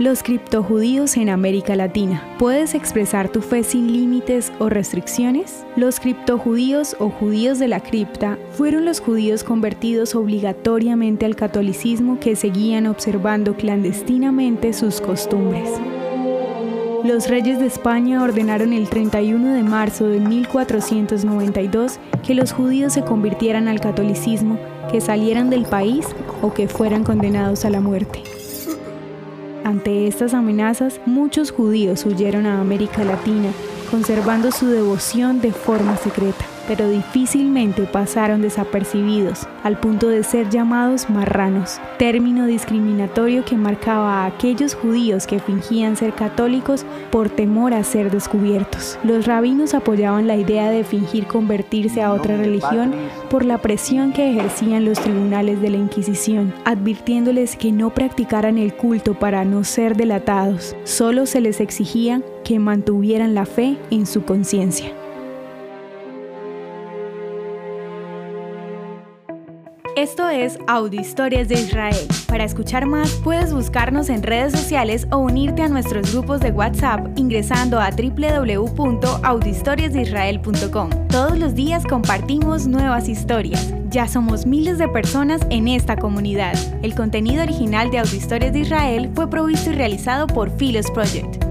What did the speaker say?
Los criptojudíos en América Latina. ¿Puedes expresar tu fe sin límites o restricciones? Los criptojudíos o judíos de la cripta fueron los judíos convertidos obligatoriamente al catolicismo que seguían observando clandestinamente sus costumbres. Los reyes de España ordenaron el 31 de marzo de 1492 que los judíos se convirtieran al catolicismo, que salieran del país o que fueran condenados a la muerte. Ante estas amenazas, muchos judíos huyeron a América Latina, conservando su devoción de forma secreta pero difícilmente pasaron desapercibidos, al punto de ser llamados marranos, término discriminatorio que marcaba a aquellos judíos que fingían ser católicos por temor a ser descubiertos. Los rabinos apoyaban la idea de fingir convertirse a otra religión por la presión que ejercían los tribunales de la Inquisición, advirtiéndoles que no practicaran el culto para no ser delatados, solo se les exigía que mantuvieran la fe en su conciencia. Esto es Audio Historias de Israel. Para escuchar más, puedes buscarnos en redes sociales o unirte a nuestros grupos de WhatsApp ingresando a www.audiohistoriasdeisrael.com. Todos los días compartimos nuevas historias. Ya somos miles de personas en esta comunidad. El contenido original de Audio Historias de Israel fue provisto y realizado por Philos Project.